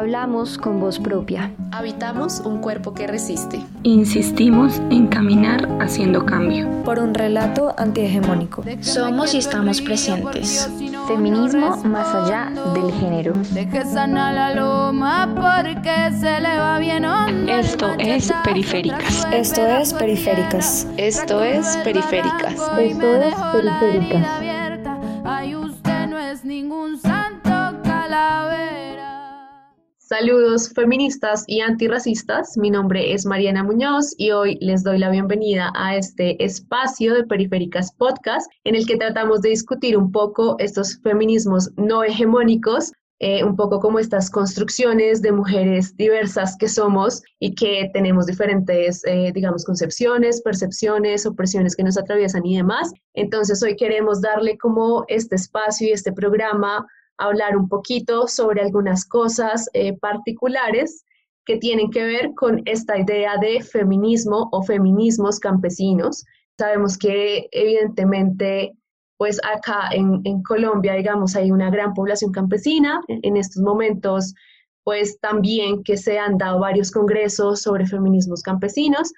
hablamos con voz propia. Habitamos un cuerpo que resiste. Insistimos en caminar haciendo cambio. Por un relato antihegemónico. Somos y estamos presentes. Feminismo más allá del género. Esto es Periféricas. Esto es Periféricas. Esto es Periféricas. Esto es Periféricas. Saludos feministas y antirracistas, mi nombre es Mariana Muñoz y hoy les doy la bienvenida a este espacio de Periféricas Podcast en el que tratamos de discutir un poco estos feminismos no hegemónicos, eh, un poco como estas construcciones de mujeres diversas que somos y que tenemos diferentes, eh, digamos, concepciones, percepciones, opresiones que nos atraviesan y demás. Entonces hoy queremos darle como este espacio y este programa hablar un poquito sobre algunas cosas eh, particulares que tienen que ver con esta idea de feminismo o feminismos campesinos. Sabemos que evidentemente, pues acá en, en Colombia, digamos, hay una gran población campesina. En estos momentos, pues también que se han dado varios congresos sobre feminismos campesinos.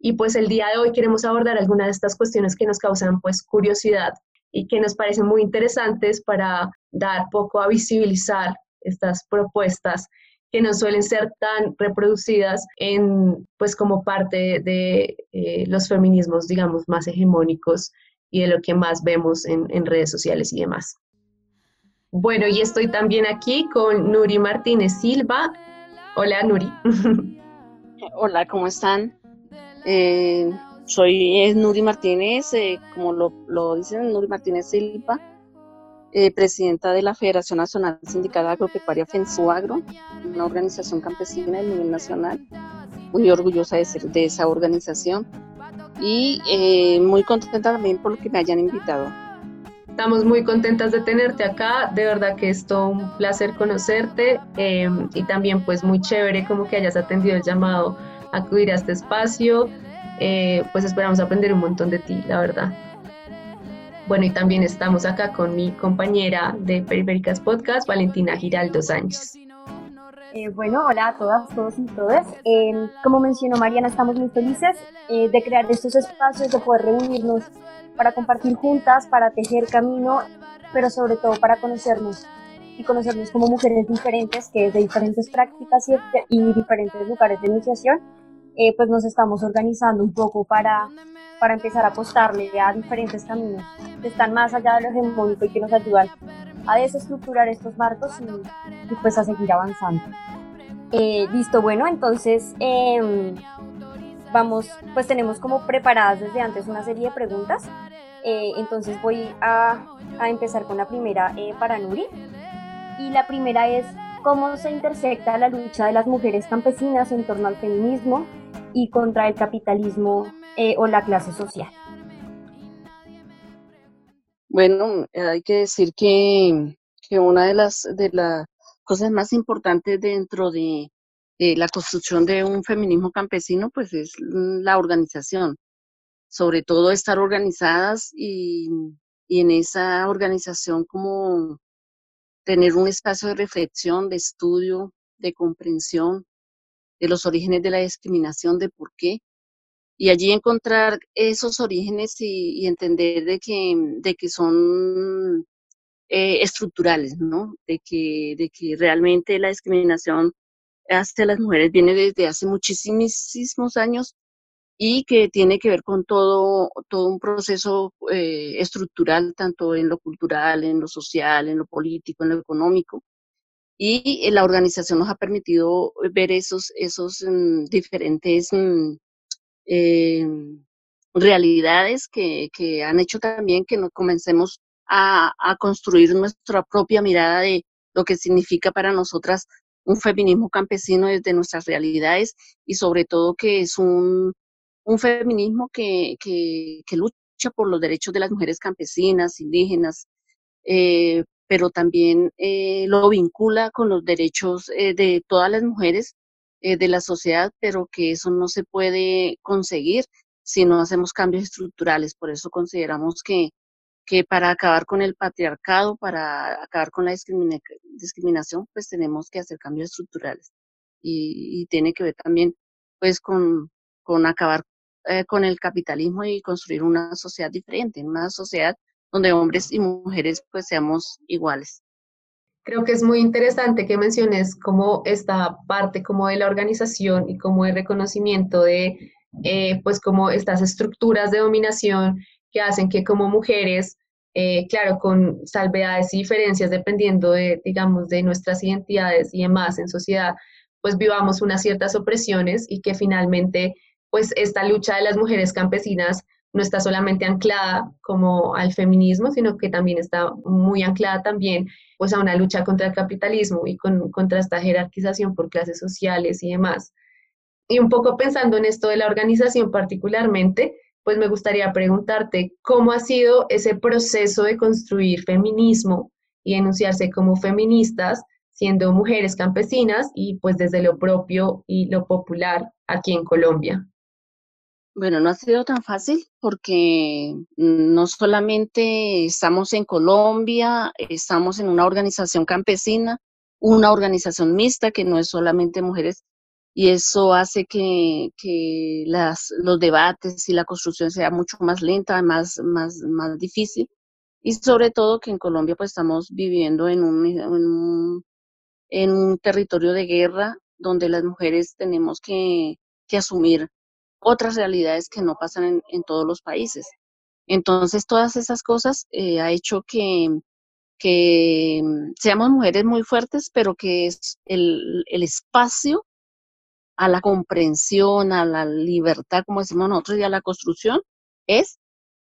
Y pues el día de hoy queremos abordar algunas de estas cuestiones que nos causan pues curiosidad y que nos parecen muy interesantes para dar poco a visibilizar estas propuestas que no suelen ser tan reproducidas en, pues, como parte de eh, los feminismos, digamos, más hegemónicos y de lo que más vemos en, en redes sociales y demás. Bueno, y estoy también aquí con Nuri Martínez Silva. Hola, Nuri. Hola, ¿cómo están? Eh, soy Nuri Martínez, eh, como lo, lo, dicen, Nuri Martínez Silva, eh, presidenta de la Federación Nacional Sindical Agropecuaria FENSUAGRO, una organización campesina a nivel nacional. Muy orgullosa de ser de esa organización y eh, muy contenta también por lo que me hayan invitado. Estamos muy contentas de tenerte acá, de verdad que es todo un placer conocerte em, y también pues muy chévere como que hayas atendido el llamado a acudir a este espacio. Eh, pues esperamos aprender un montón de ti, la verdad. Bueno, y también estamos acá con mi compañera de Periféricas Podcast, Valentina Giraldo Sánchez. Eh, bueno, hola a todas, todos y todas. Eh, como mencionó Mariana, estamos muy felices eh, de crear estos espacios, de poder reunirnos para compartir juntas, para tejer camino, pero sobre todo para conocernos y conocernos como mujeres diferentes, que de diferentes prácticas y, y diferentes lugares de iniciación eh, pues nos estamos organizando un poco para, para empezar a apostarle a diferentes caminos que están más allá de lo hegemónico y que nos ayudan a desestructurar estos marcos y, pues a seguir avanzando. Eh, listo, bueno, entonces em, vamos, pues tenemos como preparadas desde antes una serie de preguntas. Eh, entonces voy a, a, empezar con la primera para Nuri. Y la primera es, ¿cómo se intersecta la lucha de las mujeres campesinas en torno al feminismo y contra el capitalismo eh, o la clase social. Bueno, hay que decir que, que una de las, de las cosas más importantes dentro de, la construcción de un feminismo campesino, pues es la organización, sobre todo estar organizadas y, y en esa organización como tener un espacio de reflexión, de estudio, de comprensión, de los orígenes de la discriminación, de por qué, y allí encontrar esos orígenes y, entender de que, de que son eh, estructurales, ¿no? De que, de que realmente la discriminación hacia las mujeres viene desde hace muchísimos años y que tiene que ver con todo, todo un proceso eh, estructural, tanto en lo cultural, en lo social, en lo político, en lo económico, y eh, la organización nos ha permitido ver esos, esos mm, diferentes mm, eh, realidades que, que, han hecho también que nos comencemos a, a, construir nuestra propia mirada de lo que significa para nosotras un feminismo campesino desde nuestras realidades y sobre todo que es un, un feminismo que, que, que lucha por los derechos de las mujeres campesinas, indígenas, eh, pero también eh, lo vincula con los derechos de todas las mujeres eh, de la sociedad, pero que eso no se puede conseguir si no hacemos cambios estructurales. Por eso consideramos que, que para acabar con el patriarcado, para acabar con la discriminación, pues tenemos que hacer cambios estructurales. Y, tiene que ver también pues con, con acabar eh, con el capitalismo y construir una sociedad diferente, una sociedad donde hombres y mujeres pues seamos iguales. Creo que es muy interesante que menciones como esta parte como de la organización y como el reconocimiento de eh, pues como estas estructuras de dominación que hacen que como mujeres, eh, claro, con salvedades y diferencias dependiendo de, digamos, de nuestras identidades y demás en sociedad, pues vivamos unas ciertas opresiones y que finalmente pues esta lucha de las mujeres campesinas no está solamente anclada como al feminismo, sino que también está muy anclada también pues a una lucha contra el capitalismo y con, contra esta jerarquización por clases sociales y demás. Y un poco pensando en esto de la organización particularmente, pues me gustaría preguntarte cómo ha sido ese proceso de construir feminismo y enunciarse como feministas siendo mujeres campesinas y pues desde lo propio y lo popular aquí en Colombia. Bueno, no ha sido tan fácil porque no solamente estamos en Colombia, estamos en una organización campesina, una organización mixta que no es solamente mujeres y eso hace que, las, los debates y la construcción sea mucho más lenta, más, más, más difícil. Y sobre todo que en Colombia pues estamos viviendo en un, en un, territorio de guerra donde las mujeres tenemos que asumir otras realidades que no pasan en, todos los países. Entonces, todas esas cosas eh, ha hecho que, que mm, seamos mujeres muy fuertes, pero que es el, el, espacio a la comprensión, a la libertad, como decimos nosotros, y a la construcción, es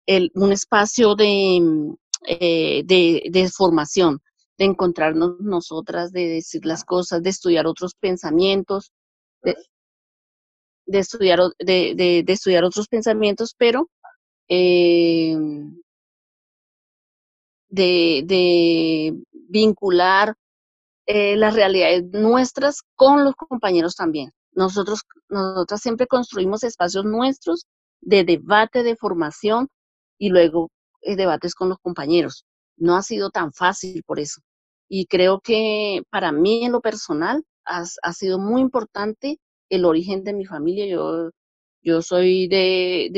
el, un espacio de, mm, eh, de, de formación, de encontrarnos nosotras, de decir las cosas, de estudiar otros pensamientos, de, de estudiar, de, de, estudiar otros pensamientos, pero eh, de, de, vincular eh, las realidades nuestras con los compañeros también. Nosotros, nosotras siempre construimos espacios nuestros de debate, de formación y luego eh, debates con los compañeros. No ha sido tan fácil por eso. Y creo que para mí en lo personal ha, ha sido muy importante el origen de mi familia. Yo, yo soy de,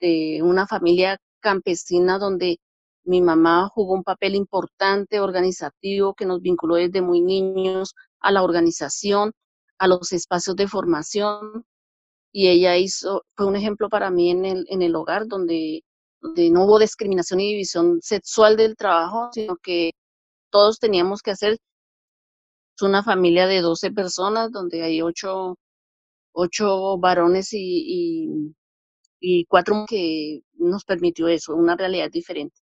de, una familia campesina donde mi mamá jugó un papel importante, organizativo, que nos vinculó desde muy niños a la organización, a los espacios de formación. Y ella hizo, fue un ejemplo para mí en el, en el hogar donde, donde no hubo discriminación y división sexual del trabajo, sino que todos teníamos que hacer. Una familia de 12 personas donde hay ocho ocho varones y, y, cuatro que nos permitió eso, una realidad diferente.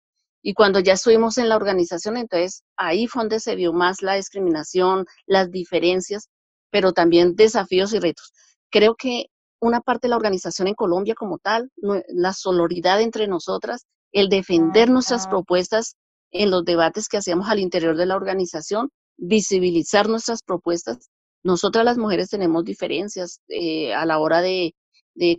Y cuando ya estuvimos en la organización, entonces ahí fue donde se vio más la discriminación, las diferencias, pero también desafíos y retos. Creo que una parte de la organización en Colombia como tal, la solidaridad entre nosotras, el defender nuestras propuestas en los debates que hacíamos al interior de la organización, visibilizar nuestras propuestas nosotras las mujeres tenemos diferencias eh, a la hora de,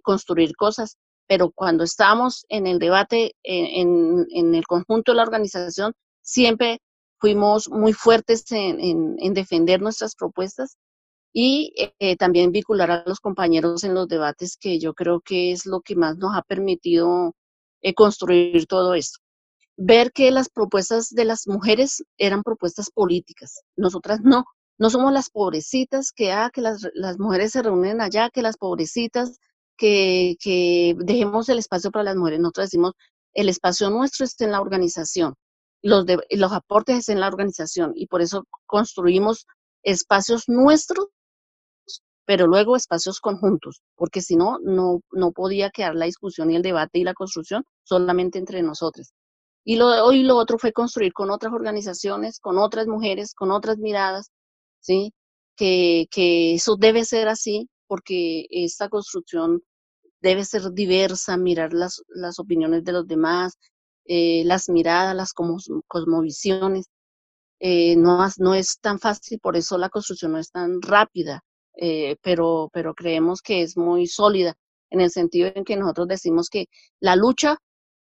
construir cosas, pero cuando estamos en el debate, en, el conjunto de la organización, siempre fuimos muy fuertes en, defender nuestras propuestas y eh, también vincular a los compañeros en los debates, que yo creo que es lo que más nos ha permitido eh, construir todo esto. Ver que las propuestas de las mujeres eran propuestas políticas, nosotras no, no somos las pobrecitas que, ah, que las, las mujeres se reúnen allá, que las pobrecitas, que, que dejemos el espacio para las mujeres. Nosotros decimos, el espacio nuestro está en la organización, los, de, los aportes están en la organización y por eso construimos espacios nuestros, pero luego espacios conjuntos, porque si no, no, podía quedar la discusión y el debate y la construcción solamente entre nosotros. Y lo, hoy lo otro fue construir con otras organizaciones, con otras mujeres, con otras miradas, ¿sí? Que, que eso debe ser así porque esta construcción debe ser diversa, mirar las, las opiniones de los demás, eh, las miradas, las cosmovisiones. Eh, no, no es tan fácil, por eso la construcción no es tan rápida, eh, pero, pero creemos que es muy sólida en el sentido en que nosotros decimos que la lucha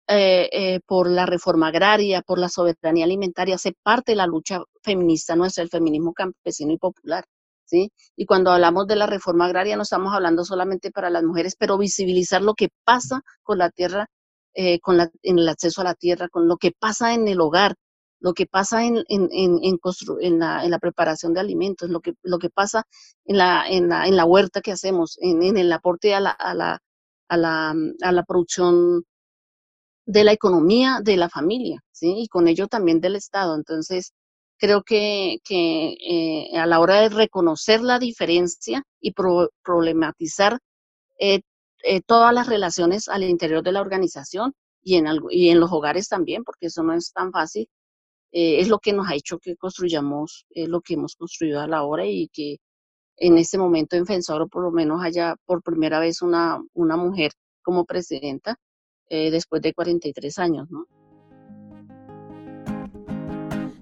eh, eh, por la reforma agraria, por la soberanía alimentaria, hace parte de la lucha feminista nuestra, el feminismo campesino y popular. ¿sí? Y cuando hablamos de la reforma agraria no estamos hablando solamente para las mujeres, pero visibilizar lo que pasa con la tierra, eh, con la, en el acceso a la tierra, con lo que pasa en el hogar, lo que pasa en, en, en, en, la, en la, preparación de alimentos, lo que, lo que pasa en la, en la, en la huerta que hacemos, en, el aporte a la, a la, a la, a la producción de la economía de la familia, ¿sí? Y con ello también del Estado. Entonces, creo que, que eh, a la hora de reconocer la diferencia y problematizar eh, eh, todas las relaciones al interior de la organización y en, y en los hogares también, porque eso no es tan fácil, es lo que nos ha hecho que construyamos lo que hemos construido a la hora y que en este momento en Fensoro por lo menos haya por primera vez una, una mujer como presidenta eh, después de 43 años, ¿no?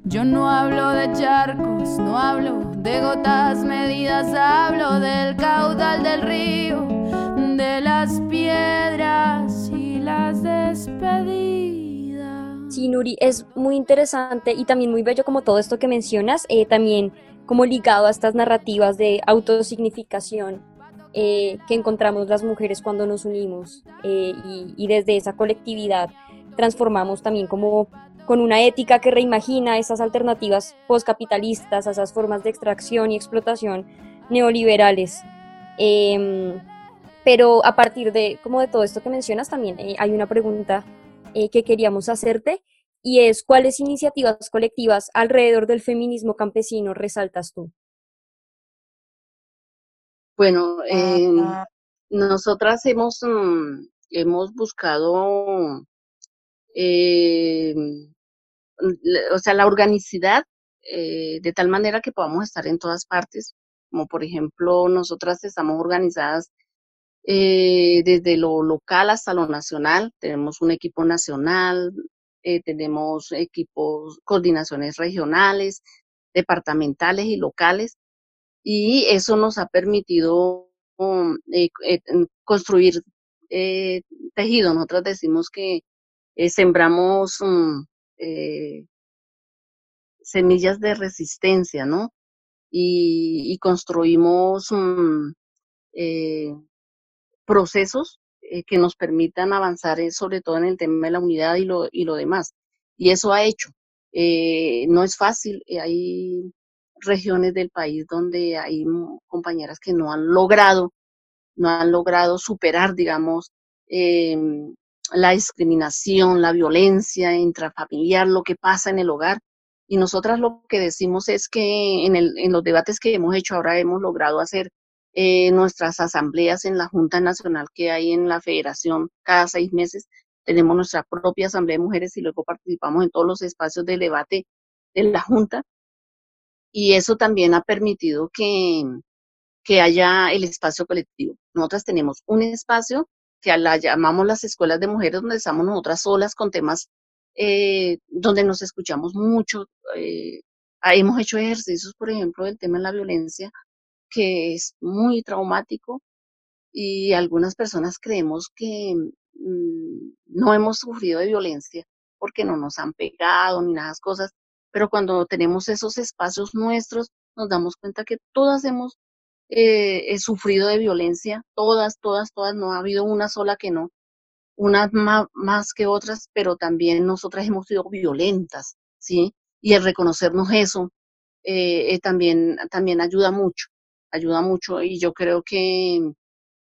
Yo no hablo de charcos, no hablo de gotas medidas, hablo del caudal del río, de las piedras y las despedidas. Sí, Nuri, es muy interesante y también muy bello como todo esto que mencionas, eh, también como ligado a estas narrativas de autosignificación eh, que encontramos las mujeres cuando nos unimos eh, y, desde esa colectividad transformamos también como con una ética que reimagina esas alternativas postcapitalistas, esas formas de extracción y explotación neoliberales. Em, pero a partir de como de todo esto que mencionas también hay una pregunta eh, que queríamos hacerte y es cuáles iniciativas colectivas alrededor del feminismo campesino resaltas tú. Bueno, eh, nosotras hemos, mm, hemos buscado, eh, o sea, la organicidad de tal manera que podamos estar en todas partes, como por ejemplo, nosotras estamos organizadas eh, desde lo local hasta lo nacional. Tenemos un equipo nacional, eh, tenemos equipos, coordinaciones regionales, departamentales y locales, y eso nos ha permitido um, eh, construir tejido. Nosotros decimos que sembramos um, semillas de resistencia, ¿no? Y, construimos um, procesos eh, que nos permitan avanzar eh, sobre todo en el tema de la unidad y lo, y lo demás. Y eso ha hecho. Eh, no es fácil, hay regiones del país donde hay compañeras que no han logrado, no han logrado superar, digamos, em, la discriminación, la violencia intrafamiliar, lo que pasa en el hogar. Y nosotras lo que decimos es que en, el, en los debates que hemos hecho ahora hemos logrado hacer eh, nuestras asambleas en la Junta Nacional que hay en la Federación cada seis meses. Tenemos nuestra propia Asamblea de Mujeres y luego participamos en todos los espacios de debate de la Junta. Y eso también ha permitido que, que haya el espacio colectivo. Nosotras tenemos un espacio que la llamamos las escuelas de mujeres, donde estamos nosotras solas con temas eh, donde nos escuchamos mucho. Eh, hemos hecho ejercicios, por ejemplo, del tema de la violencia que es muy traumático y algunas personas creemos que mm, no hemos sufrido de violencia porque no nos han pegado ni nada de cosas, pero cuando tenemos esos espacios nuestros nos damos cuenta que todas hemos eh, sufrido de violencia, todas, todas, todas, no ha habido una sola que no, unas más, que otras, pero también nosotras hemos sido violentas, ¿sí? Y el reconocernos eso eh, eh, también, también ayuda mucho ayuda mucho y yo creo que,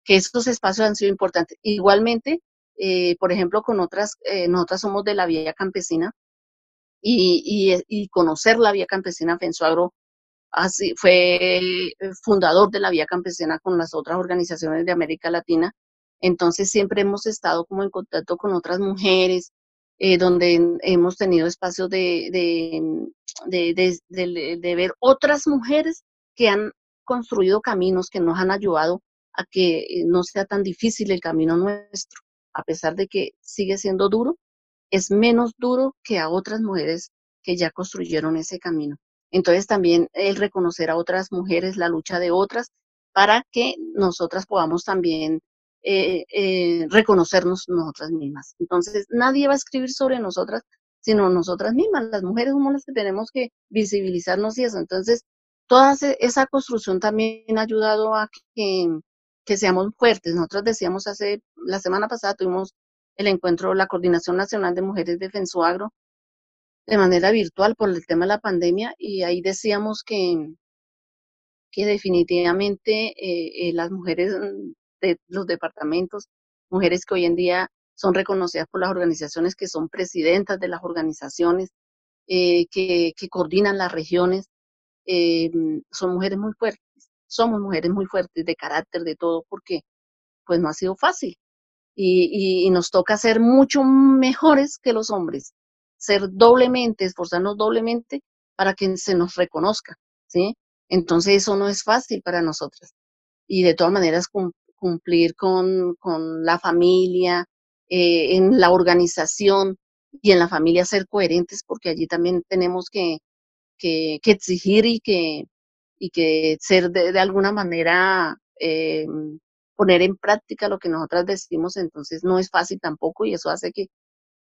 que estos espacios han sido importantes. Igualmente, eh, por ejemplo, con otras, eh, nosotras somos de la vía campesina y, y, conocer la vía campesina Fensuagro así, fue fundador de la vía campesina con las otras organizaciones de América Latina. Entonces siempre hemos estado como en contacto con otras mujeres, eh, donde hemos tenido espacios de, de, de, de, ver otras mujeres que han construido caminos que nos han ayudado a que eh, no sea tan difícil el camino nuestro, a pesar de que sigue siendo duro, es menos duro que a otras mujeres que ya construyeron ese camino. Entonces también el reconocer a otras mujeres, la lucha de otras, para que nosotras podamos también eh, eh, reconocernos nosotras mismas. Entonces, nadie va a escribir sobre nosotras, sino nosotras mismas. Las mujeres somos las que tenemos que visibilizarnos y eso. Entonces, toda esa construcción también ha ayudado a que, que seamos fuertes. Nosotros decíamos hace, la semana pasada tuvimos el encuentro, la Coordinación Nacional de Mujeres de Fensuagro, de manera virtual por el tema de la pandemia, y ahí decíamos que, que definitivamente eh, eh, las mujeres de los departamentos, mujeres que hoy en día son reconocidas por las organizaciones, que son presidentas de las organizaciones, eh, que, que, coordinan las regiones, son mujeres muy fuertes, somos mujeres muy fuertes de carácter, de todo, porque pues no ha sido fácil. Y, nos toca ser mucho mejores que los hombres, ser doblemente, esforzarnos doblemente para que se nos reconozca, ¿sí? Entonces eso no es fácil para nosotras. Y de todas maneras cumplir con, con la familia, eh, en la organización y en la familia ser coherentes, porque allí también tenemos que, que, que exigir y que, y que ser de, de alguna manera eh, poner en práctica lo que nosotras decimos, entonces no es fácil tampoco y eso hace que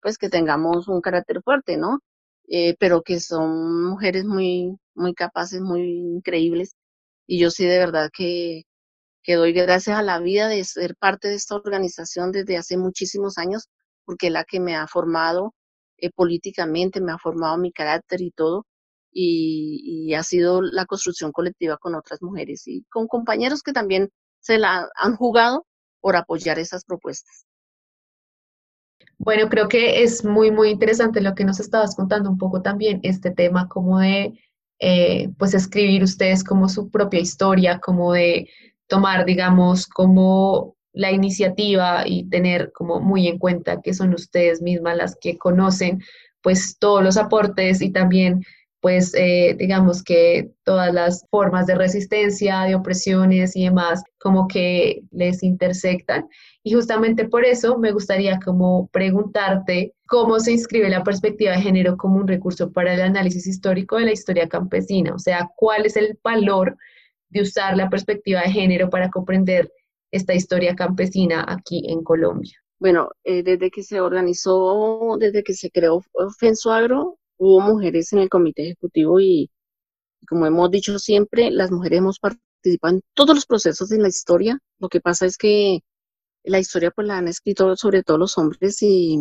pues que tengamos un carácter fuerte, ¿no? Eh, pero que son mujeres muy, muy capaces, muy increíbles. Y yo sí de verdad que, que doy gracias a la vida de ser parte de esta organización desde hace muchísimos años, porque es la que me ha formado eh, políticamente, me ha formado mi carácter y todo. Y, y, ha sido la construcción colectiva con otras mujeres y con compañeros que también se la han jugado por apoyar esas propuestas. Bueno, creo que es muy, muy interesante lo que nos estabas contando un poco también, este tema como de, eh, pues, escribir ustedes como su propia historia, como de tomar, digamos, como la iniciativa y tener como muy en cuenta que son ustedes mismas las que conocen, pues, todos los aportes y también pues eh, digamos que todas las formas de resistencia, de opresiones y demás, como que les intersectan. Y justamente por eso me gustaría como preguntarte cómo se inscribe la perspectiva de género como un recurso para el análisis histórico de la historia campesina, o sea, cuál es el valor de usar la perspectiva de género para comprender esta historia campesina aquí en Colombia. Bueno, eh, desde que se organizó, desde que se creó Fensuagro, hubo mujeres en el comité ejecutivo y, como hemos dicho siempre, las mujeres hemos participado en todos los procesos de la historia. Lo que pasa es que la historia pues la han escrito sobre todo los hombres y,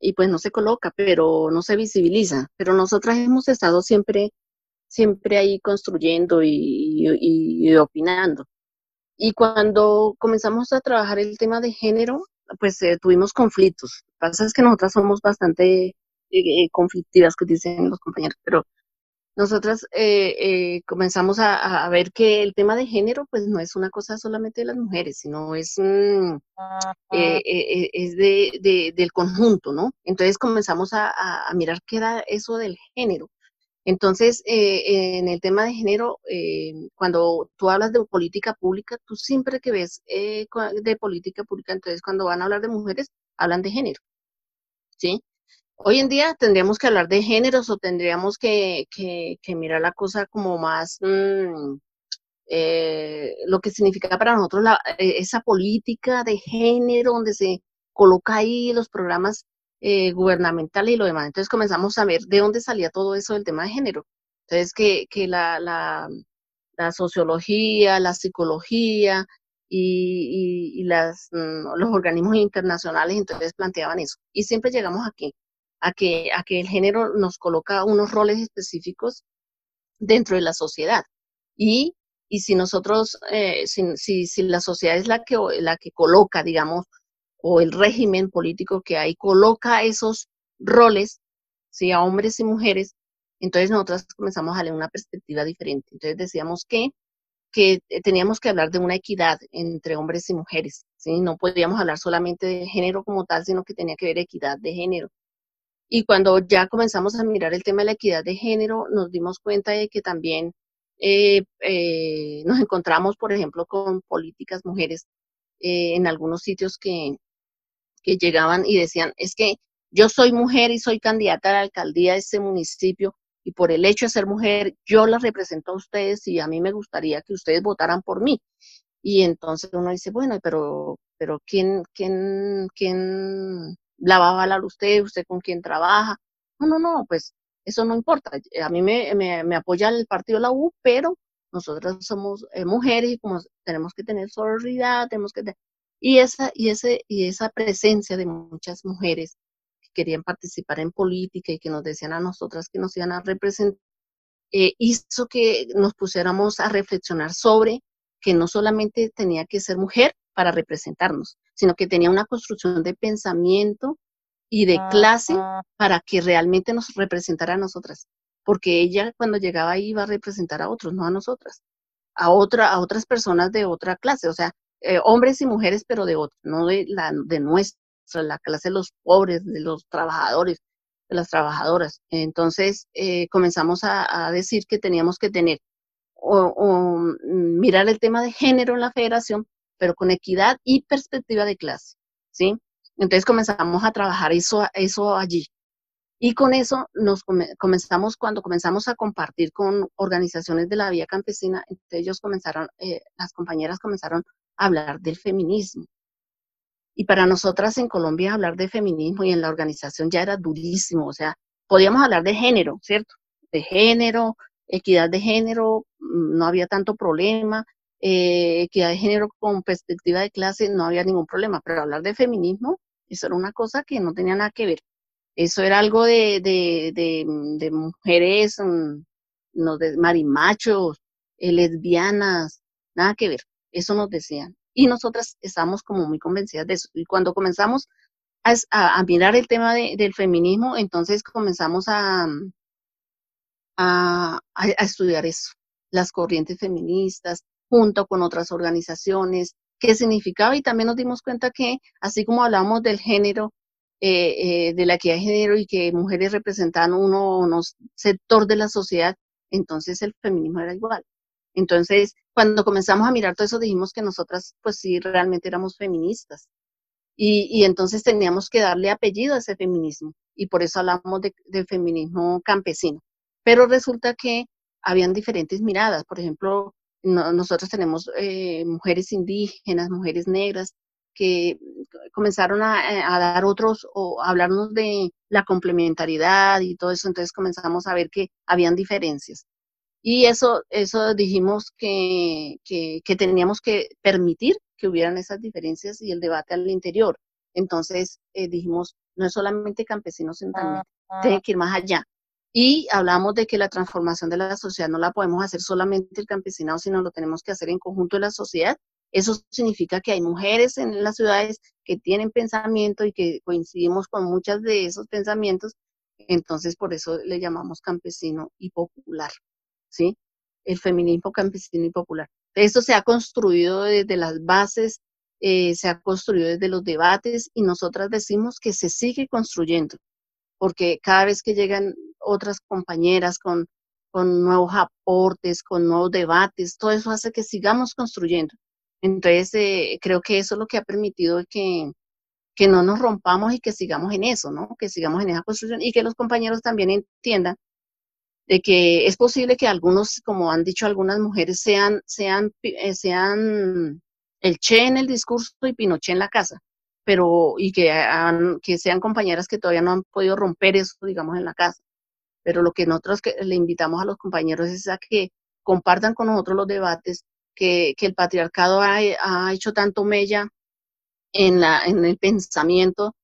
y pues no se coloca, pero no se visibiliza. Pero nosotras hemos estado siempre, siempre ahí construyendo y, opinando. Y cuando comenzamos a trabajar el tema de género, pues eh, tuvimos conflictos. Lo que pasa es que nosotras somos bastante eh, eh, conflictivas que dicen los compañeros, pero nosotras eh, comenzamos a, ver que el tema de género pues no es una cosa solamente de las mujeres, sino es, mm, es de, del conjunto, ¿no? Entonces comenzamos a, a, mirar qué era eso del género. Entonces, en el tema de género, cuando tú hablas de política pública, tú siempre que ves de política pública, entonces cuando van a hablar de mujeres, hablan de género, ¿sí? Hoy en día tendríamos que hablar de géneros o tendríamos que, mirar la cosa como más mm, eh, lo que significa para nosotros eh, esa política de género donde se coloca ahí los programas eh, gubernamentales y lo demás. Entonces comenzamos a ver de dónde salía todo eso del tema de género. Entonces que, que la, la, sociología, la psicología, y, y, las, mm, los organismos internacionales entonces planteaban eso. Y siempre llegamos aquí, a que, a que el género nos coloca unos roles específicos dentro de la sociedad. Y, y si nosotros, eh, si, si, si, la sociedad es la que, la que coloca, digamos, o el régimen político que hay, coloca esos roles, ¿sí? a hombres y mujeres, entonces nosotros comenzamos a darle una perspectiva diferente. Entonces decíamos que, que teníamos que hablar de una equidad entre hombres y mujeres, ¿sí? No podíamos hablar solamente de género como tal, sino que tenía que haber equidad de género. Y cuando ya comenzamos a mirar el tema de la equidad de género, nos dimos cuenta de que también eh, eh, nos encontramos, por ejemplo, con políticas mujeres eh, en algunos sitios que, que llegaban y decían, es que yo soy mujer y soy candidata a la alcaldía de este municipio y por el hecho de ser mujer, yo las represento a ustedes y a mí me gustaría que ustedes votaran por mí. Y entonces uno dice, bueno, pero, pero ¿quién, quién, quién lavaba a usted? ¿Usted con quién trabaja? No, no, no, pues eso no importa. A mí me, me, apoya el partido la U, pero nosotras somos eh, mujeres y como tenemos que tener sororidad, tenemos que y esa y ese y esa presencia de muchas mujeres que querían participar en política y que nos decían a nosotras que nos iban a representar eh, hizo que nos pusiéramos a reflexionar sobre que no solamente tenía que ser mujer para representarnos, sino que tenía una construcción de pensamiento y de clase para que realmente nos representara a nosotras, porque ella cuando llegaba ahí iba a representar a otros, no a nosotras, a otra, a otras personas de otra clase, o sea, eh, hombres y mujeres, pero de otra, no de la de nuestra, la clase de los pobres, de los trabajadores, de las trabajadoras. Entonces eh, comenzamos a, decir que teníamos que tener o, mm, mirar el tema de género en la federación, pero con equidad y perspectiva de clase, ¿sí? Entonces comenzamos a trabajar eso, eso allí. Y con eso nos comenzamos, cuando comenzamos a compartir con organizaciones de la vía campesina, ellos comenzaron, eh, las compañeras comenzaron a hablar del feminismo. Y para nosotras en Colombia hablar de feminismo y en la organización ya era durísimo, o sea, podíamos hablar de género, ¿cierto? De género, equidad de género, mm, no había tanto problema, eh, equidad de género con perspectiva de clase, no había ningún problema, pero hablar de feminismo, eso era una cosa que no tenía nada que ver. Eso era algo de, de, de, mujeres, mm, no, de marimachos, eh, lesbianas, nada que ver. Eso nos decían. Y nosotras estábamos como muy convencidas de eso. Y cuando comenzamos a, mirar el tema del feminismo, entonces comenzamos a, a, a, estudiar eso, las corrientes feministas, junto con otras organizaciones, qué significaba y también nos dimos cuenta que, así como hablamos del género, eh, eh, de la equidad de género y que mujeres representaban uno, uno sector de la sociedad, entonces el feminismo era igual. Entonces, cuando comenzamos a mirar todo eso, dijimos que nosotras, pues sí, realmente éramos feministas. Y, y entonces teníamos que darle apellido a ese feminismo. Y por eso hablamos de, del feminismo campesino. Pero resulta que habían diferentes miradas. Por ejemplo, nosotros tenemos eh, mujeres indígenas, mujeres negras, que comenzaron a, a, dar otros o a hablarnos de la complementariedad y todo eso, entonces comenzamos a ver que habían diferencias. Y eso, eso dijimos que, que, que teníamos que permitir que hubieran esas diferencias y el debate al interior. Entonces eh, dijimos, no es solamente campesinos, sino también tiene que ir más allá. Y hablamos de que la transformación de la sociedad no la podemos hacer solamente el campesinado, sino lo tenemos que hacer en conjunto de la sociedad. Eso significa que hay mujeres en las ciudades que tienen pensamiento y que coincidimos con muchas de esos pensamientos. Entonces, por eso le llamamos campesino y popular, ¿sí? El feminismo campesino y popular. Esto se ha construido desde las bases, eh, se ha construido desde los debates y nosotras decimos que se sigue construyendo, porque cada vez que llegan otras compañeras con, con nuevos aportes, con nuevos debates, todo eso hace que sigamos construyendo. Entonces, eh, creo que eso es lo que ha permitido que, que no nos rompamos y que sigamos en eso, ¿no? Que sigamos en esa construcción y que los compañeros también entiendan de que es posible que algunos, como han dicho algunas mujeres, sean, sean, eh, sean el Che en el discurso y Pinochet en la casa, pero y que, que sean compañeras que todavía no han podido romper eso, digamos, en la casa pero lo que nosotros que le invitamos a los compañeros es a que compartan con nosotros los debates, que, que el patriarcado ha, ha, hecho tanto mella en, la, en el pensamiento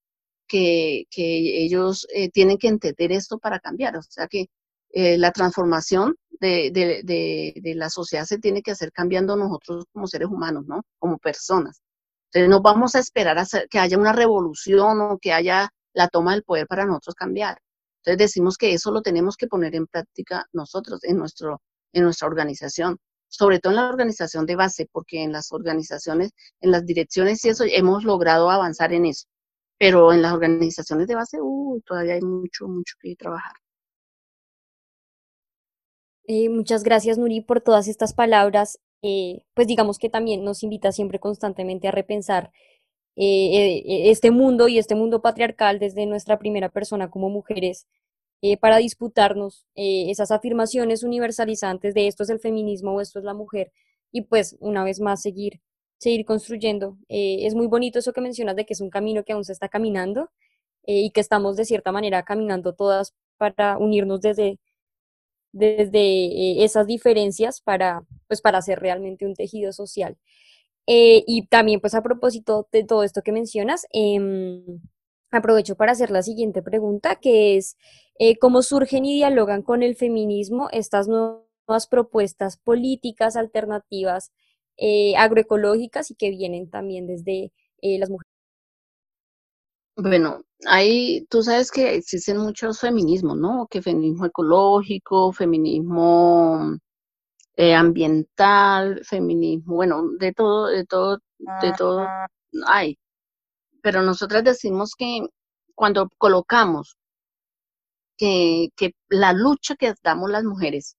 que, que ellos eh, tienen que entender esto para cambiar. O sea que eh, la transformación de, de, de, de, la sociedad se tiene que hacer cambiando nosotros como seres humanos, ¿no? Como personas. Entonces no vamos a esperar a que haya una revolución o que haya la toma del poder para nosotros cambiar. Entonces decimos que eso lo tenemos que poner en práctica nosotros en, nuestro, en nuestra organización, sobre todo en la organización de base, porque en las organizaciones, en las direcciones y eso hemos logrado avanzar en eso. Pero en las organizaciones de base, uh, todavía hay mucho, mucho que trabajar. Eh, muchas gracias, Nuri, por todas estas palabras. Eh, pues digamos que también nos invita siempre constantemente a repensar eh, eh, este mundo y este mundo patriarcal desde nuestra primera persona como mujeres para disputarnos esas afirmaciones universalizantes de esto es el feminismo o esto es la mujer y pues una vez más seguir seguir construyendo. Es muy bonito eso que mencionas de que es un camino que aún se está caminando y que estamos de cierta manera caminando todas para unirnos desde, desde eh, esas diferencias para, pues, para hacer realmente un tejido social. y también pues a propósito de todo esto que mencionas, em, aprovecho para hacer la siguiente pregunta, que es cómo surgen y dialogan con el feminismo estas nuevas propuestas políticas alternativas eh, agroecológicas y que vienen también desde eh, las mujeres. Bueno, hay, tú sabes que existen muchos feminismos, ¿no? Que feminismo ecológico, feminismo eh, ambiental, feminismo, bueno, de todo, de todo, de todo hay. Pero nosotras decimos que cuando colocamos que, que la lucha que damos las mujeres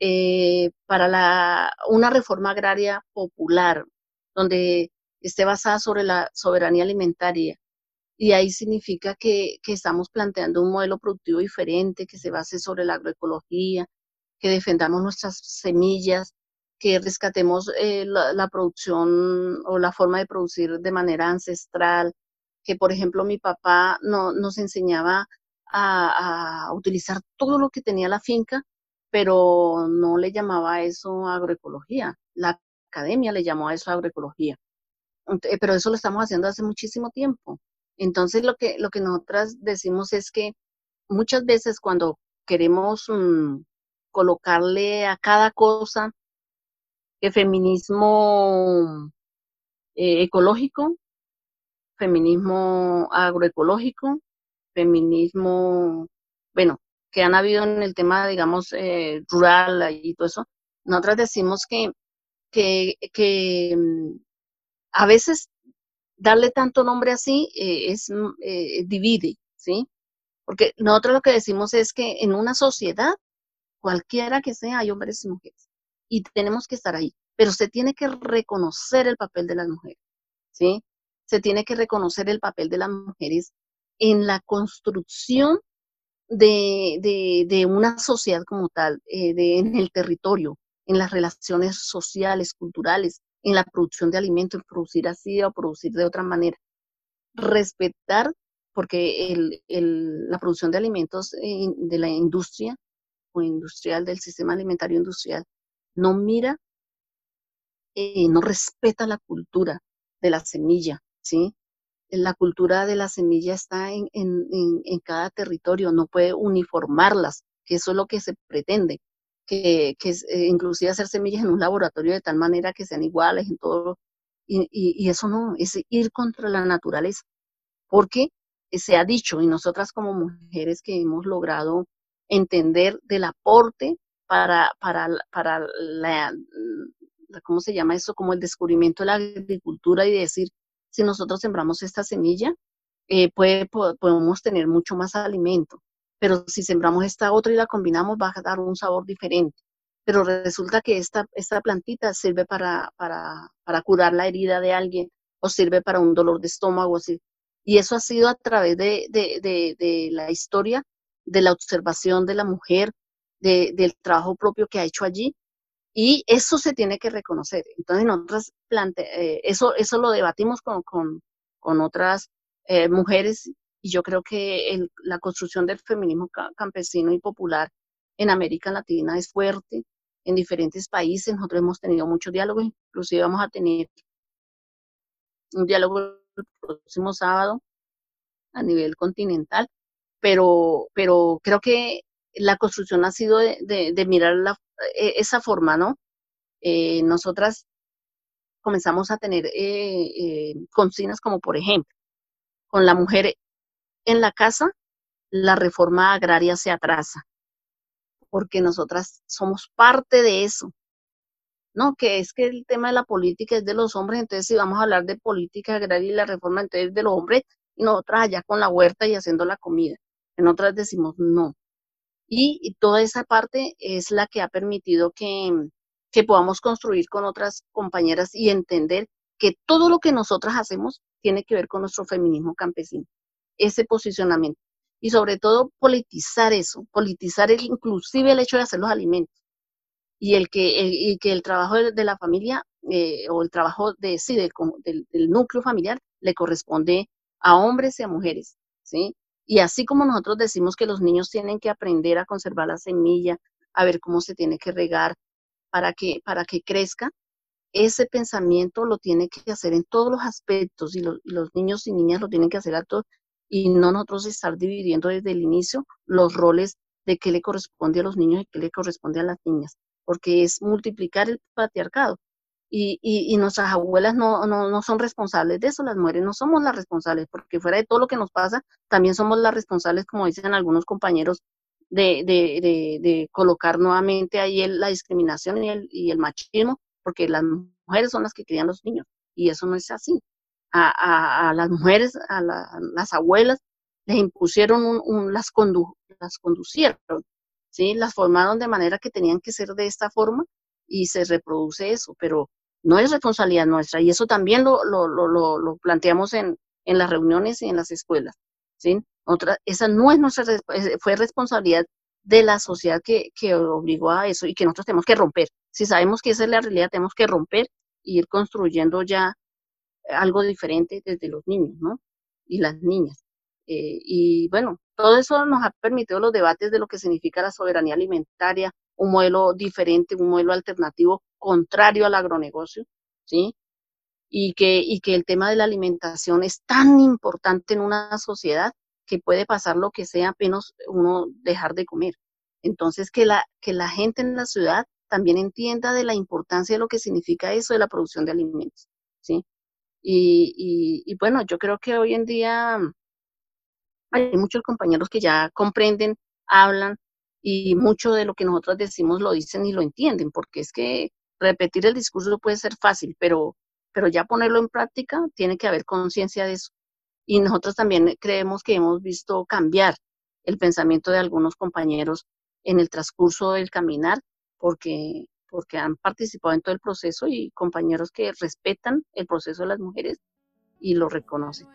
eh, para la, una reforma agraria popular, donde esté basada sobre la soberanía alimentaria. Y ahí significa que, que estamos planteando un modelo productivo diferente, que se base sobre la agroecología, que defendamos nuestras semillas, que rescatemos eh, la, producción o la forma de producir de manera ancestral, que por ejemplo mi papá no, nos enseñaba a, a, utilizar todo lo que tenía la finca pero no le llamaba eso agroecología. La academia le llamó a eso agroecología. Eh, pero eso lo estamos haciendo hace muchísimo tiempo. Entonces lo que, lo que nosotras decimos es que muchas veces cuando queremos mm, colocarle a cada cosa que feminismo eh, ecológico, feminismo agroecológico, feminismo, bueno, que han habido en el tema, digamos, eh, rural y todo eso, nosotras decimos que, que, mm, a veces darle tanto nombre así eh, es eh, divide, ¿sí? Porque nosotros lo que decimos es que en una sociedad, cualquiera que sea, hay hombres y mujeres, y tenemos que estar ahí, pero se tiene que reconocer el papel de las mujeres, ¿sí? Se tiene que reconocer el papel de las mujeres en la construcción de, una sociedad como tal, eh, en el territorio, en las relaciones sociales, culturales, en la producción de alimentos, en producir así o producir de otra manera. Respetar, porque el, la producción de alimentos de la industria o industrial, del sistema alimentario industrial, no mira, eh, no respeta la cultura de la semilla, ¿sí? la cultura de la semilla está en, cada territorio, no puede uniformarlas, que eso es lo que se pretende, que, que eh, inclusive hacer semillas en un laboratorio de tal manera que sean iguales en todo, y, y, eso no, es ir contra la naturaleza, porque se ha dicho, y nosotras como mujeres que hemos logrado entender del aporte para, para, para la, ¿cómo se llama eso? Como el descubrimiento de la agricultura y decir, si nosotros sembramos esta semilla, eh, puede, podemos tener mucho más alimento. Pero si sembramos esta otra y la combinamos, va a dar un sabor diferente. Pero resulta que esta, esta plantita sirve para, para, para curar la herida de alguien o sirve para un dolor de estómago. Y eso ha sido a través de, de, de, de la historia, de la observación de la mujer, del trabajo propio que ha hecho allí y eso se tiene que reconocer. Entonces, nosotros plante eh, eso, eso lo debatimos con, con, con otras eh, mujeres y yo creo que la construcción del feminismo campesino y popular en América Latina es fuerte en diferentes países. Nosotros hemos tenido muchos diálogos, inclusive vamos a tener un diálogo el próximo sábado a nivel continental, pero, pero creo que la construcción ha sido de, de mirar la, e, esa forma, ¿no? Eh, nosotras comenzamos a tener eh, eh, consignas como, por ejemplo, con la mujer en la casa, la reforma agraria se atrasa, porque nosotras somos parte de eso. No, que es que el tema de la política es de los hombres, entonces si vamos a hablar de política agraria y la reforma, entonces es de los hombres, y nosotras allá con la huerta y haciendo la comida. En otras decimos, no, y, toda esa parte es la que ha permitido que, que podamos construir con otras compañeras y entender que todo lo que nosotras hacemos tiene que ver con nuestro feminismo campesino, ese posicionamiento. Y sobre todo politizar eso, politizar el, inclusive el hecho de hacer los alimentos. y el que, y que el trabajo de, la familia eh, o el trabajo de, sí, del, del, núcleo familiar le corresponde a hombres y a mujeres, ¿sí? Y así como nosotros decimos que los niños tienen que aprender a conservar la semilla, a ver cómo se tiene que regar para que, para que crezca, ese pensamiento lo tiene que hacer en todos los aspectos y, los niños y niñas lo tienen que hacer a todos y no nosotros estar dividiendo desde el inicio los roles de qué le corresponde a los niños y qué le corresponde a las niñas, porque es multiplicar el patriarcado. Y, y, nuestras abuelas no, no, no, son responsables de eso, las mujeres no somos las responsables, porque fuera de todo lo que nos pasa, también somos las responsables, como dicen algunos compañeros, de, de, de, de colocar nuevamente ahí la discriminación y el, y el machismo, porque las mujeres son las que crían los niños, y eso no es así. A, las mujeres, a, las abuelas, les impusieron un, las, condu, las conducieron, ¿sí? las formaron de manera que tenían que ser de esta forma y se reproduce eso, pero no es responsabilidad nuestra y eso también lo, planteamos en, en, las reuniones y en las escuelas. ¿sí? Otra, esa no es nuestra, fue responsabilidad de la sociedad que, que obligó a eso y que nosotros tenemos que romper. Si sabemos que esa es la realidad, tenemos que romper e ir construyendo ya algo diferente desde los niños, ¿no? Y las niñas. Eh, y bueno, todo eso nos ha permitido los debates de lo que significa la soberanía alimentaria, un modelo diferente, un modelo alternativo contrario al agronegocio, ¿sí? Y que, y que el tema de la alimentación es tan importante en una sociedad que puede pasar lo que sea apenas uno dejar de comer. Entonces, que la, que la gente en la ciudad también entienda de la importancia de lo que significa eso de la producción de alimentos, ¿sí? Y, y, bueno, yo creo que hoy en día hay muchos compañeros que ya comprenden, hablan y mucho de lo que nosotros decimos lo dicen y lo entienden, porque es que repetir el discurso puede ser fácil, pero, pero ya ponerlo en práctica tiene que haber conciencia de eso. Y nosotros también creemos que hemos visto cambiar el pensamiento de algunos compañeros en el transcurso del caminar, porque, porque han participado en todo el proceso y compañeros que respetan el proceso de las mujeres y lo reconocen.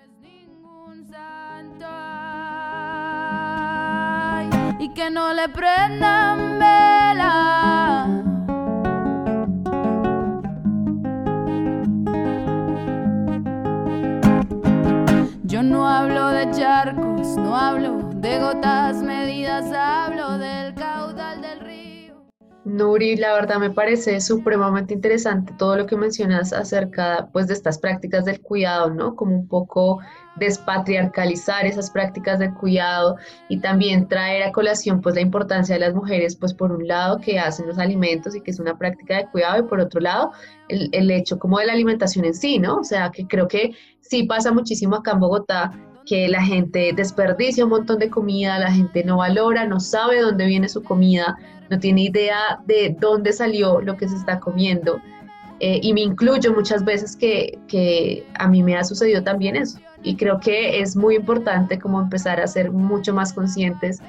Y que no le prendan vela Yo no hablo de charcos, no hablo de gotas medidas, hablo del. Nuri, la verdad me parece supremamente interesante todo lo que mencionas acerca pues de estas prácticas del cuidado, ¿no? Como un poco despatriarcalizar esas prácticas del cuidado y también traer a colación pues la importancia de las mujeres pues por un lado que hacen los alimentos y que es una práctica de cuidado y por otro lado el, el hecho como de la alimentación en sí, ¿no? O sea que creo que sí pasa muchísimo acá en Bogotá que la gente desperdicia un montón de comida, la gente no valora, no sabe dónde viene su comida, no tiene idea de dónde salió lo que se está comiendo. Eh, y me incluyo muchas veces que, que, a mí me ha sucedido también eso. Y creo que es muy importante como empezar a ser mucho más conscientes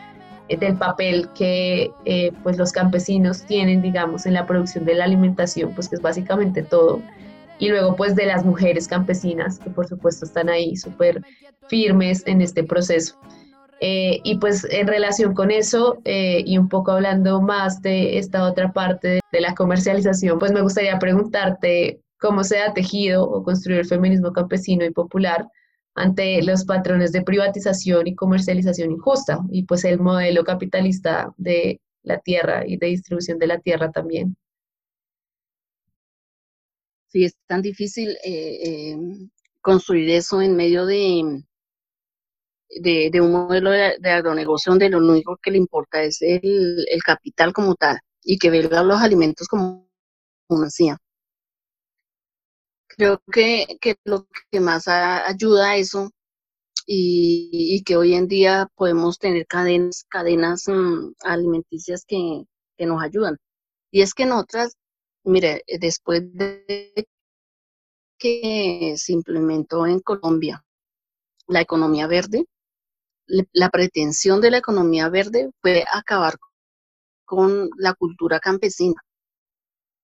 eh, del papel que eh, pues los campesinos tienen, digamos, en la producción de la alimentación, pues que es básicamente todo. Y luego pues de las mujeres campesinas, que por supuesto están ahí súper firmes en este proceso. Eh, y pues en relación con eso eh, y un poco hablando más de esta otra parte de, la comercialización, pues me gustaría preguntarte cómo se ha tejido o construido el feminismo campesino y popular ante los patrones de privatización y comercialización injusta y pues el modelo capitalista de la tierra y de distribución de la tierra también. Sí, es tan difícil eh, construir eso en medio de, de, un modelo de, agronegocio donde lo único que le importa es el, capital como tal y que vea los alimentos como, como decía. Creo que, lo que más ayuda a eso y, que hoy en día podemos tener cadenas, cadenas mm, alimenticias que, que nos ayudan. Y es que nosotras, mire, después de que se implementó en Colombia la economía verde, la pretensión de la economía verde fue acabar con la cultura campesina.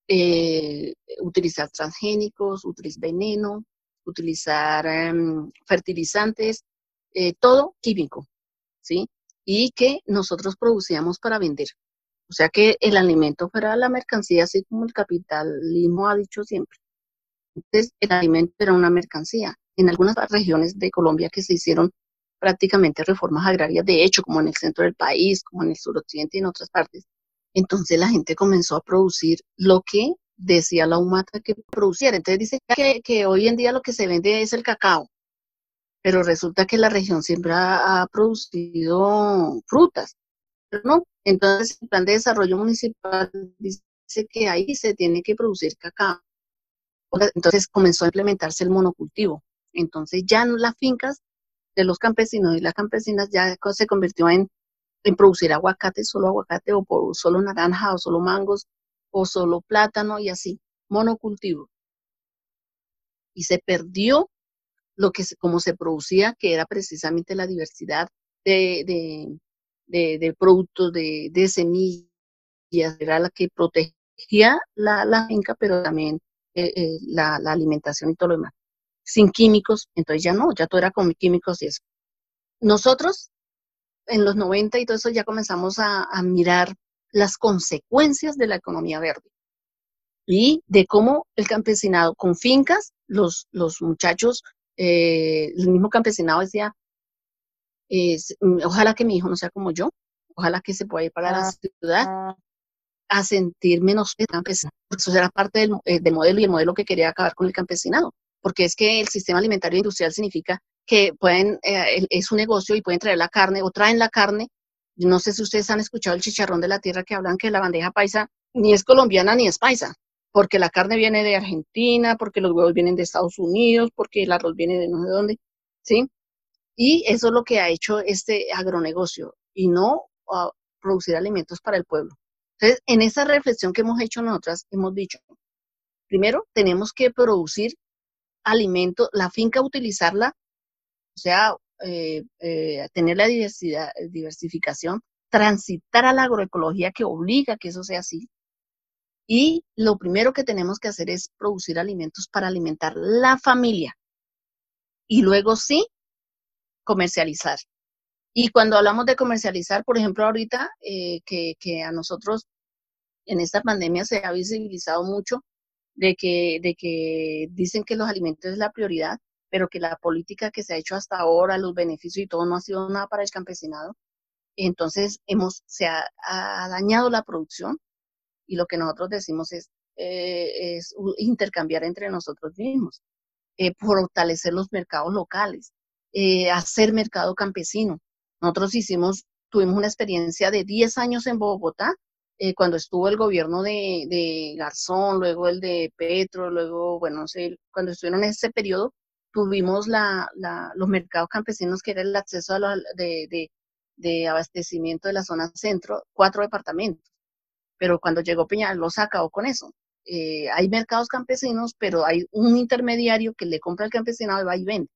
Eh, utilizar transgénicos, utilizar veneno, utilizar em, fertilizantes, eh, todo químico, ¿sí? Y que nosotros producíamos para vender. O sea que el alimento fuera la mercancía, así como el capitalismo ha dicho siempre. Entonces, el alimento era una mercancía. En algunas regiones de Colombia que se hicieron prácticamente reformas agrarias, de hecho, como en el centro del país, como en el suroccidente y en otras partes, entonces la gente comenzó a producir lo que decía la humata que produciera. Entonces dice que, hoy en día lo que se vende es el cacao, pero resulta que la región siempre ha, producido frutas, no. Entonces el plan de desarrollo municipal dice que ahí se tiene que producir cacao. Entonces comenzó a implementarse el monocultivo. Entonces ya las fincas de los campesinos y las campesinas ya se convirtió en, en producir aguacate, solo aguacate o solo naranja o solo mangos o solo plátano y así, monocultivo. Y se perdió lo que como se producía, que era precisamente la diversidad de, de, productos, de, de, semillas, era la que protegía la, la finca, pero también eh, eh, la, la, alimentación y todo lo demás. Sin químicos, entonces ya no, ya todo era con químicos y eso. Nosotros, en los 90 y todo eso, ya comenzamos a, a mirar las consecuencias de la economía verde y de cómo el campesinado con fincas, los, los muchachos, eh, el mismo campesinado decía, mm, ojalá que mi hijo no sea como yo, ojalá que se pueda ir para la ah, ciudad ah. a sentir menos campesino, eso era parte del, eh, del, modelo y el modelo que quería acabar con el campesinado, porque es que el sistema alimentario industrial significa que pueden, eh, es un negocio y pueden traer la carne o traen la carne no sé si ustedes han escuchado el chicharrón de la tierra que hablan que la bandeja paisa ni es colombiana ni es paisa, porque la carne viene de Argentina, porque los huevos vienen de Estados Unidos, porque el arroz viene de no sé dónde, ¿sí? Y eso es lo que ha hecho este agronegocio y no uh, producir alimentos para el pueblo. Entonces, en esa reflexión que hemos hecho nosotras, hemos dicho, primero, tenemos que producir alimentos, la finca utilizarla, o sea, eh, eh, tener la diversidad, diversificación, transitar a la agroecología que obliga que eso sea así. Y lo primero que tenemos que hacer es producir alimentos para alimentar la familia. Y luego sí, comercializar. Y cuando hablamos de comercializar, por ejemplo, ahorita eh, que, que, a nosotros en esta pandemia se ha visibilizado mucho de que, de que dicen que los alimentos es la prioridad, pero que la política que se ha hecho hasta ahora, los beneficios y todo no ha sido nada para el campesinado. Entonces hemos, se ha, dañado la producción y lo que nosotros decimos es, eh, es intercambiar entre nosotros mismos, eh, fortalecer los mercados locales, eh, hacer mercado campesino. Nosotros hicimos, tuvimos una experiencia de 10 años en Bogotá, cuando estuvo el gobierno de, de, Garzón, luego el de Petro, luego, bueno, no sé, cuando estuvieron en ese periodo, tuvimos la, los mercados campesinos, que era el acceso a de, abastecimiento de la zona centro, cuatro departamentos. Pero cuando llegó Peñalolén, se acabó con eso. Eh, hay mercados campesinos, pero hay un intermediario que le compra al campesinado y va y vende.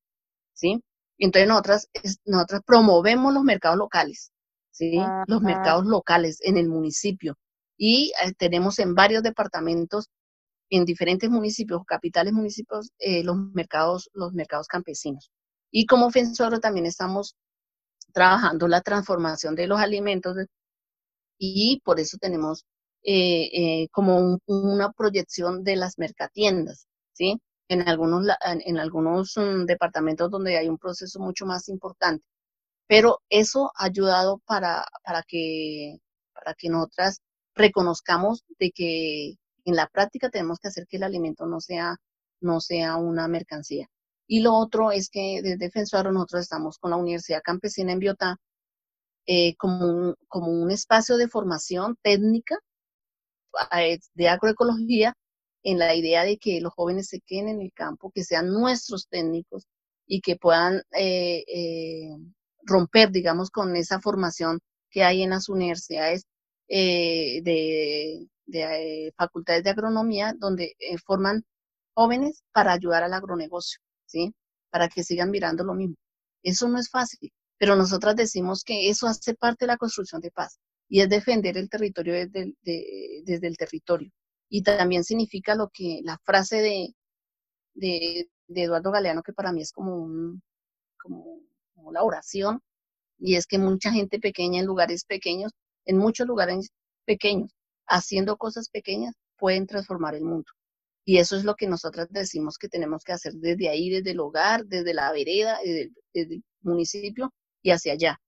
¿Sí? Entonces nosotras, nosotras promovemos los mercados locales, ¿sí? Los mercados locales en el municipio. Y eh, tenemos en varios departamentos en diferentes municipios, capitales municipios, eh, los, mercados, los mercados campesinos. Y como Fensoro también estamos trabajando la transformación de los alimentos y por eso tenemos eh, eh, como una proyección de las mercatiendas, ¿sí? En algunos, en, algunos mm, departamentos donde hay un proceso mucho más importante. Pero eso ha ayudado para, para, que, para que nosotras reconozcamos de que en la práctica tenemos que hacer que el alimento no sea, no sea una mercancía. Y lo otro es que desde Defensor nosotros estamos con la Universidad Campesina en Biotá eh, como, un, como un espacio de formación técnica eh, de agroecología en la idea de que los jóvenes se queden en el campo, que sean nuestros técnicos y que puedan eh, romper, digamos, con esa formación que hay en las universidades de de eh, facultades de agronomía donde eh, forman jóvenes para ayudar al agronegocio, ¿sí? Para que sigan mirando lo mismo. Eso no es fácil, pero nosotras decimos que eso hace parte de la construcción de paz y es defender el territorio desde el, desde el territorio. Y también significa lo que la frase de, de, Eduardo Galeano, que para mí es como, un, como, la oración, y es que mucha gente pequeña en lugares pequeños, en muchos lugares pequeños, haciendo cosas pequeñas, pueden transformar el mundo. Y eso es lo que nosotras decimos que tenemos que hacer desde ahí, desde el hogar, desde la vereda, desde, municipio y hacia allá.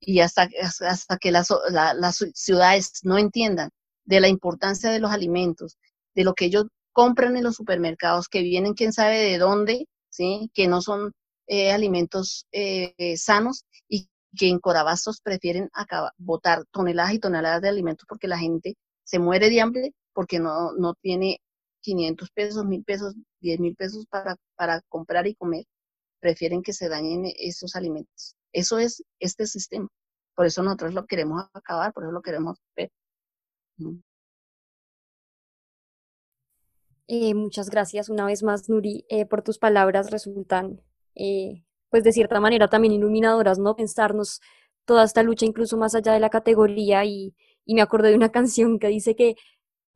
Y hasta, hasta que las, las ciudades no entiendan de la importancia de los alimentos, de lo que ellos compran en los supermercados, que vienen quién sabe de dónde, ¿sí? que no son eh, alimentos eh, sanos y que en Corabastos prefieren botar toneladas y toneladas de alimentos porque la gente se muere de hambre porque no, no tiene 500 pesos, 1000 pesos, 10 mil pesos para, para comprar y comer. Prefieren que se dañen esos alimentos. Eso es este sistema. Por eso nosotros lo queremos acabar, por eso lo queremos ver. Eh, muchas gracias una vez más, Nuri, eh, por tus palabras. Resultan, eh, pues de cierta manera, también iluminadoras, ¿no? Pensarnos toda esta lucha incluso más allá de la categoría y, y me acordé de una canción que dice que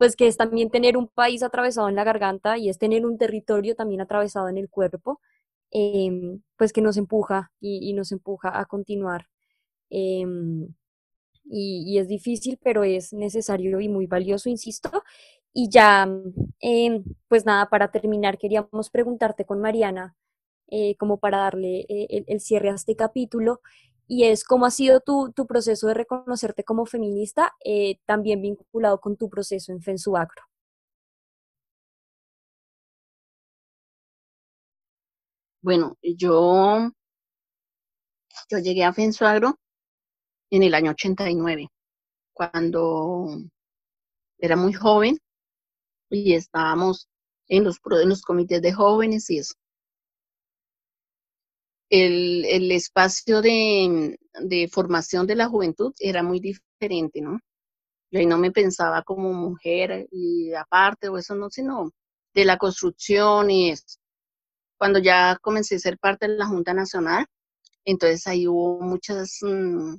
pues que es también tener un país atravesado en la garganta y es tener un territorio también atravesado en el cuerpo, em, pues que nos empuja y, nos empuja a continuar. Em, y, es difícil, pero es necesario y muy valioso, insisto. Y ya, em, pues nada, para terminar, queríamos preguntarte con Mariana, eh, como para darle eh, el, cierre a este capítulo, y es cómo ha sido tu, tu proceso de reconocerte como feminista, eh, también vinculado con tu proceso en Fensuagro. Bueno, yo, yo llegué a Fensuagro en el año 89, cuando era muy joven y estábamos en los, en los comités de jóvenes y eso el, el espacio de, de, formación de la juventud era muy diferente, ¿no? Yo ahí no me pensaba como mujer y aparte o eso no, sino de la construcción y eso. Cuando ya comencé a ser parte de la Junta Nacional, entonces ahí hubo muchas, mm,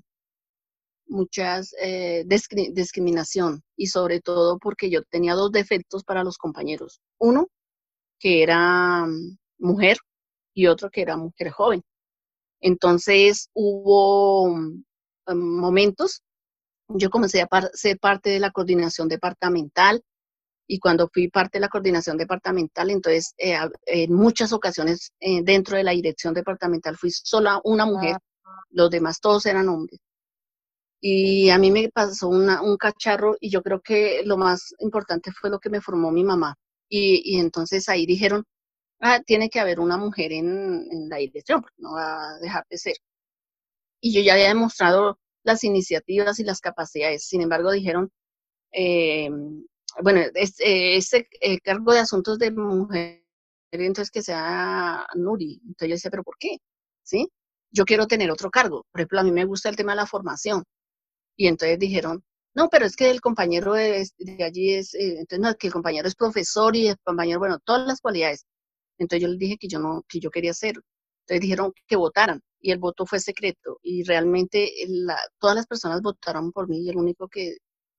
muchas eh, discriminación y sobre todo porque yo tenía dos defectos para los compañeros. Uno, que era mm, mujer y otro que era mujer joven. Entonces hubo mm, momentos, yo comencé a ser parte de la coordinación departamental y cuando fui parte de la coordinación departamental, entonces eh, en muchas ocasiones eh, dentro de la dirección departamental fui sola una mujer, los demás todos eran hombres. Y a mí me pasó un cacharro y yo creo que lo más importante fue lo que me formó mi mamá. y entonces ahí dijeron, ah, tiene que haber una mujer en, la dirección, porque no va a dejar de ser. Y yo ya había demostrado las iniciativas y las capacidades. Sin embargo, dijeron, eh, bueno, ese eh, cargo de asuntos de mujer, entonces que sea Nuri. Entonces yo decía, ¿pero por qué? ¿Sí? Yo quiero tener otro cargo. Por ejemplo, a mí me gusta el tema de la formación. Y entonces dijeron, no, pero es que el compañero de, allí es, eh, entonces no, que el compañero es profesor y el compañero, bueno, todas las cualidades. Entonces yo les dije que yo no, que yo quería hacerlo. Entonces dijeron que votaran y el voto fue secreto y realmente todas las personas votaron por mí y el único que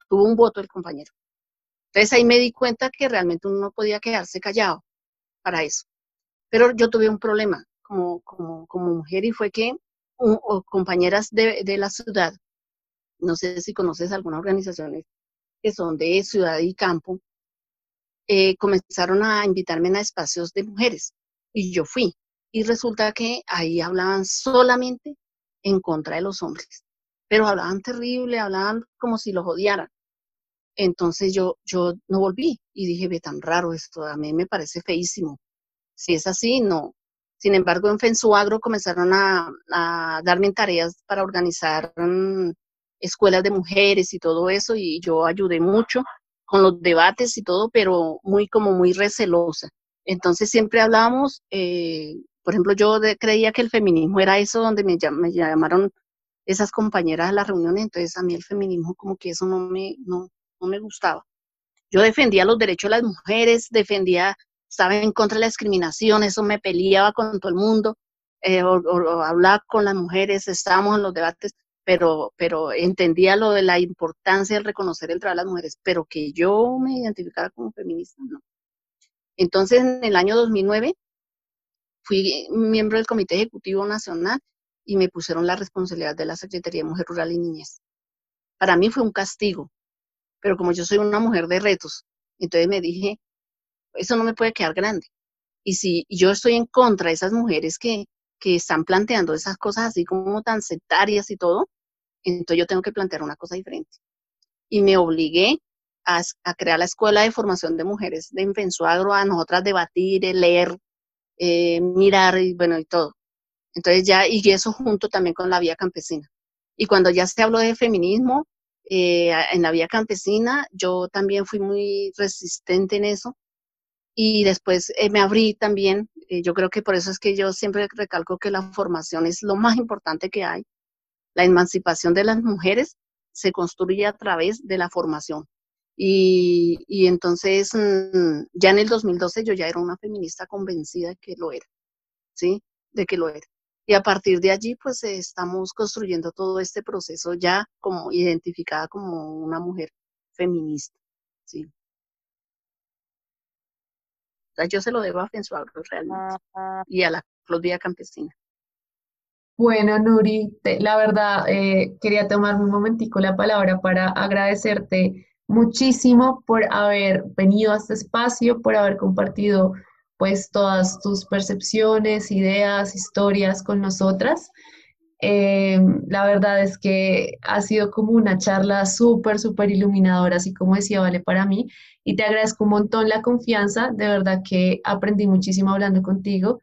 tuvo un voto el compañero. Entonces ahí me di cuenta que realmente uno no podía quedarse callado para eso. Pero yo tuve un problema como, como, mujer y fue que compañeras de, de la ciudad, no sé si conoces algunas organizaciones que son de ciudad y campo, eh, comenzaron a invitarme a espacios de mujeres y yo fui. Y resulta que ahí hablaban solamente en contra de los hombres, pero hablaban terrible, hablaban como si los odiaran. Entonces yo, yo no volví y dije, ve tan raro esto, a mí me parece feísimo. Si es así, no. Sin embargo, en Fensuagro comenzaron a, darme tareas para organizar mm, escuelas de mujeres y todo eso y yo ayudé mucho con los debates y todo, pero muy como muy recelosa. Entonces siempre hablábamos, eh, por ejemplo, yo creía que el feminismo era eso donde me, llamaron esas compañeras a la reunión, entonces a mí el feminismo como que eso no me, no, no me gustaba. Yo defendía los derechos de las mujeres, defendía, estaba en contra de la discriminación, eso me peleaba con todo el mundo, eh, o, hablaba con las mujeres, estábamos en los debates, pero, pero entendía lo de la importancia de reconocer el trabajo de las mujeres, pero que yo me identificara como feminista, no. Entonces, en el año 2009, fui miembro del Comité Ejecutivo Nacional y me pusieron la responsabilidad de la Secretaría de Mujer Rural y Niñez para mí fue un castigo, pero como yo soy una mujer de retos, entonces me dije, eso no me puede quedar grande. Y si yo estoy en contra de esas mujeres que, que están planteando esas cosas así como tan sectarias y todo, entonces yo tengo que plantear una cosa diferente. Y me obligué a, crear la Escuela de Formación de Mujeres de Infensuagro, a nosotras debatir, eh, leer, eh, mirar y bueno, y todo. Entonces ya, y eso junto también con la vía campesina. Y cuando ya se habló de feminismo eh, en la vía campesina, yo también fui muy resistente en eso. Y después me abrí también, yo creo que por eso es que yo siempre recalco que la formación es lo más importante que hay. La emancipación de las mujeres se construye a través de la formación. Y, y entonces, mm, ya en el 2012 yo ya era una feminista convencida de que lo era, ¿sí? De que lo era. Y a partir de allí, pues estamos construyendo todo este proceso ya como identificada como una mujer feminista, ¿sí? O sea, yo se lo debo a Fensuagro realmente y a la Claudia Campesina. Bueno, Nuri, la verdad, eh, quería tomarme un momentico la palabra para agradecerte muchísimo por haber venido a este espacio, por haber compartido pues todas tus percepciones, ideas, historias con nosotras. Eh, la verdad es que ha sido como una charla súper, súper iluminadora, así como decía Vale para mí, y te agradezco un montón la confianza, de verdad que aprendí muchísimo hablando contigo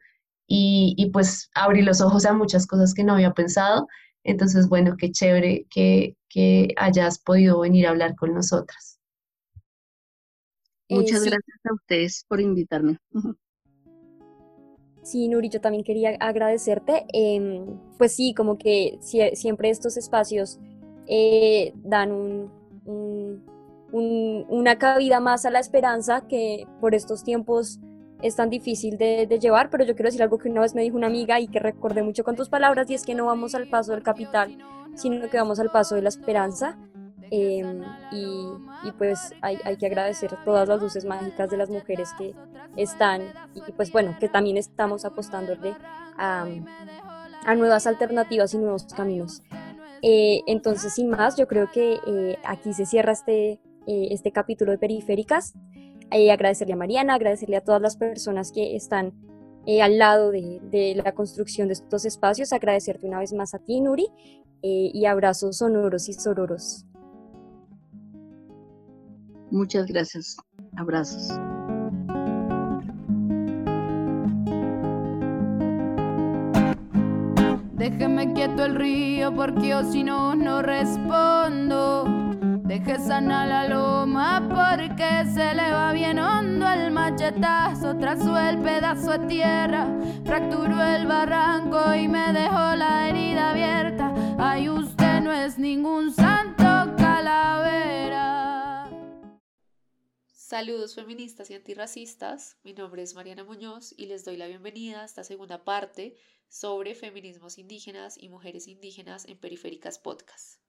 y, y pues abrí los ojos a muchas cosas que no había pensado. Entonces, bueno, qué chévere que, que hayas podido venir a hablar con nosotras. Muchas eh, gracias a ustedes por invitarme. Sí, Nuri, yo también quería agradecerte. Em, pues sí, como que siempre estos espacios eh, dan un, una cabida más a la esperanza que por estos tiempos es tan difícil de, llevar, pero yo quiero decir algo que una vez me dijo una amiga y que recordé mucho con tus palabras, y es que no vamos al paso del capital, sino que vamos al paso de la esperanza. Em, y, pues hay, que agradecer todas las luces mágicas de las mujeres que están y pues bueno, que también estamos apostándole a, a nuevas alternativas y nuevos caminos. Eh, entonces, sin más, yo creo que eh, aquí se cierra este, eh, este capítulo de Periféricas. Eh, agradecerle a Mariana, agradecerle a todas las personas que están eh, al lado de, la construcción de estos espacios, agradecerte una vez más a ti, Nuri, eh, y abrazos sonoros y sororos. Muchas gracias. Abrazos. Déjeme quieto el río porque yo si no, no respondo. Deje sana la loma porque se le va bien hondo el machetazo. Trazó el pedazo de tierra, fracturó el barranco y me dejó la herida abierta. Ay, usted no es ningún santo calavera. Saludos feministas y antirracistas. Mi nombre es Mariana Muñoz y les doy la bienvenida a esta segunda parte sobre feminismos indígenas y mujeres indígenas en Periféricas Podcast.